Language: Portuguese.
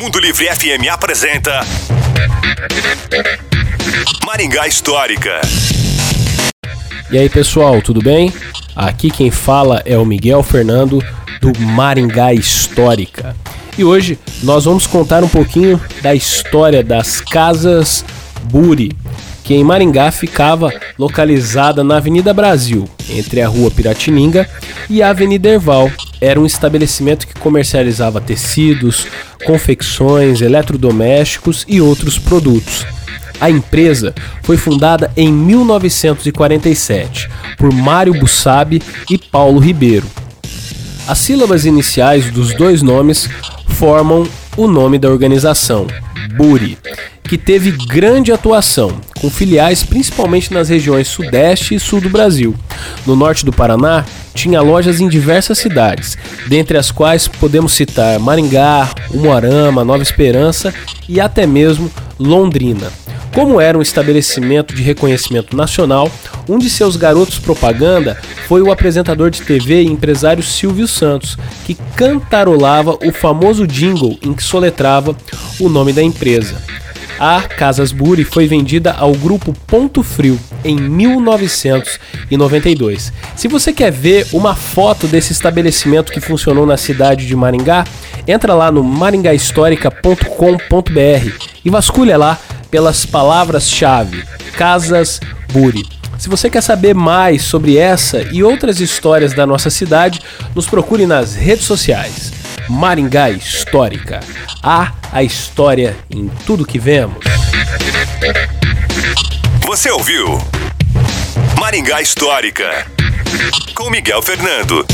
Mundo Livre FM apresenta Maringá Histórica. E aí pessoal, tudo bem? Aqui quem fala é o Miguel Fernando do Maringá Histórica. E hoje nós vamos contar um pouquinho da história das Casas Buri, que em Maringá ficava localizada na Avenida Brasil, entre a Rua Piratininga e a Avenida Erval. Era um estabelecimento que comercializava tecidos, confecções, eletrodomésticos e outros produtos. A empresa foi fundada em 1947 por Mário Bussabi e Paulo Ribeiro. As sílabas iniciais dos dois nomes formam o nome da organização, Buri, que teve grande atuação, com filiais principalmente nas regiões Sudeste e Sul do Brasil. No norte do Paraná, tinha lojas em diversas cidades, dentre as quais podemos citar Maringá, Umuarama, Nova Esperança e até mesmo Londrina. Como era um estabelecimento de reconhecimento nacional, um de seus garotos propaganda foi o apresentador de TV e empresário Silvio Santos, que cantarolava o famoso jingle em que soletrava o nome da empresa. A Casas Buri foi vendida ao grupo Ponto Frio em 1992. Se você quer ver uma foto desse estabelecimento que funcionou na cidade de Maringá, entra lá no maringahistórica.com.br e vasculha lá pelas palavras-chave Casas Buri. Se você quer saber mais sobre essa e outras histórias da nossa cidade, nos procure nas redes sociais. Maringá Histórica. Há a história em tudo que vemos. Você ouviu Maringá Histórica com Miguel Fernando.